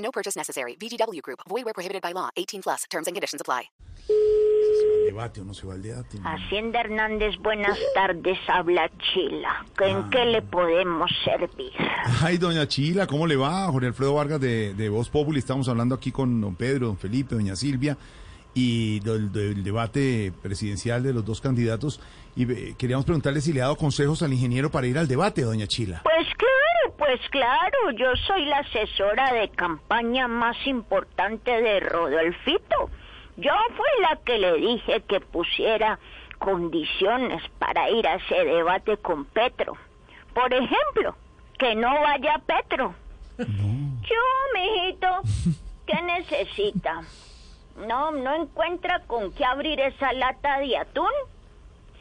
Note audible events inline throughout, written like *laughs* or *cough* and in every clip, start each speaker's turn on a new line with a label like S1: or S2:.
S1: No purchase necessary. VGW Group. Void where prohibited by law. 18 plus. Terms and conditions apply.
S2: debate o no se va al debate. no.
S3: Hacienda Hernández, buenas tardes, habla Chila. ¿En qué le podemos servir?
S2: Ay, doña Chila, ¿cómo le va? Jorge Alfredo Vargas de, de Voz Populi. Estamos hablando aquí con don Pedro, don Felipe, doña Silvia y del, del debate presidencial de los dos candidatos. Y eh, queríamos preguntarle si le ha dado consejos al ingeniero para ir al debate, doña Chila.
S3: Pues claro, pues claro, yo soy la asesora de campaña más importante de Rodolfito. Yo fui la que le dije que pusiera condiciones para ir a ese debate con Petro. Por ejemplo, que no vaya Petro. Yo, mijito, ¿qué necesita? No, no encuentra con qué abrir esa lata de atún.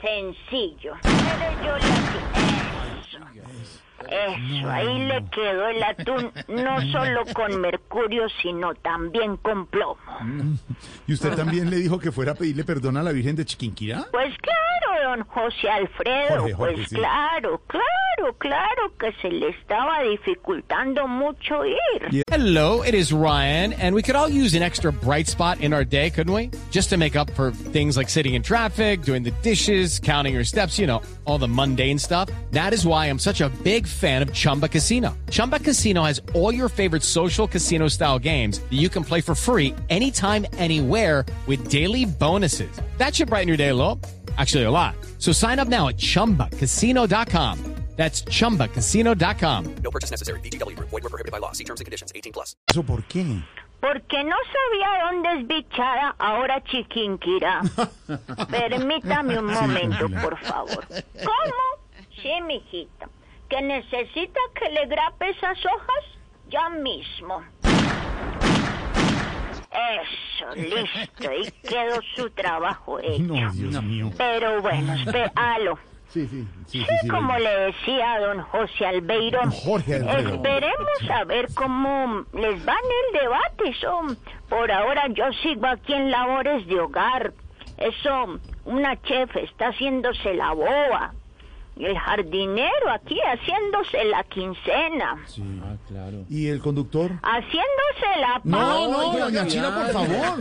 S3: Sencillo. Pero yo le Eso. Ahí le quedó el atún, no *laughs* solo con mercurio, sino también con plomo. *laughs*
S2: ¿Y usted también le dijo que fuera a pedirle perdón a la Virgen de Chiquinquirá?
S3: Pues claro, don José Alfredo,
S2: Jorge, Jorge,
S3: pues
S2: sí.
S3: claro, claro, claro que se le estaba dificultando mucho ir.
S4: Hello, it is Ryan, and we could all use an extra bright spot in our day, couldn't we? Just to make up for things like sitting in traffic, doing the dishes, counting your steps, you know, all the mundane stuff. That is why I'm such a big fan of Chumba Casino. Chumba Casino has all your favorite social casino style games that you can play for free anytime, anywhere with daily bonuses. That should brighten your day a little. Actually, a lot. So sign up now at chumbacasino.com. That's chumbacasino.com.
S1: No purchase necessary. VGW Group. Void where prohibited by law. See terms and conditions. 18 plus.
S2: ¿Eso por qué?
S3: Porque no sabía dónde es bichada ahora Chiquinquirá. *laughs* Permítame un momento, por favor. ¿Cómo? Sí, mijita. ¿Que necesita que le grape esas hojas? Ya mismo. Eso, listo. Y quedó su trabajo *laughs* hecho.
S2: No, Dios mío.
S3: Pero bueno, espéralo. *laughs*
S2: Sí, sí, sí, sí.
S3: Sí,
S2: sí,
S3: como le decía a don José Albeiro,
S2: Jorge
S3: esperemos a ver cómo les va en el debate. Eso, por ahora yo sigo aquí en labores de hogar. Eso, una chef está haciéndose la boba. El jardinero aquí haciéndose la quincena.
S2: ¿Y el conductor?
S3: Haciéndose la
S2: No, no, doña Chila, por favor.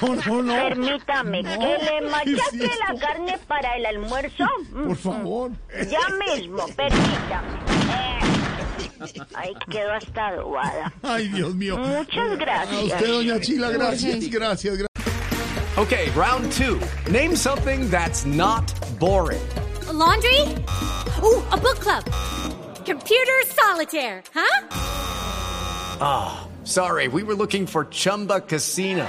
S2: No, no, no.
S3: Permítame
S2: No,
S3: que le
S2: ¿qué *laughs*
S3: machaque
S2: es
S3: la carne para el almuerzo. *laughs*
S2: Por favor.
S3: Ya mismo, permítame. Eh, ahí quedó hasta adobada. *laughs*
S2: Ay, Dios mío.
S3: Muchas
S2: A
S3: gracias.
S2: usted, doña Chila, gracias, gracias, gracias.
S5: Okay, round two. Name something that's not boring.
S6: Laundry? Ooh, a book club. Computer solitaire, huh?
S5: Ah, sorry, we were looking for Chumba Casino.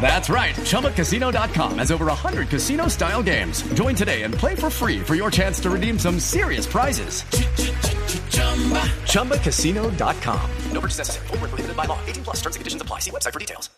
S5: That's right. ChumbaCasino.com has over 100 casino style games. Join today and play for free for your chance to redeem some serious prizes. ChumbaCasino.com.
S1: No purchase necessary. Where prohibited by law. 18 plus. Terms and conditions apply. See website for details.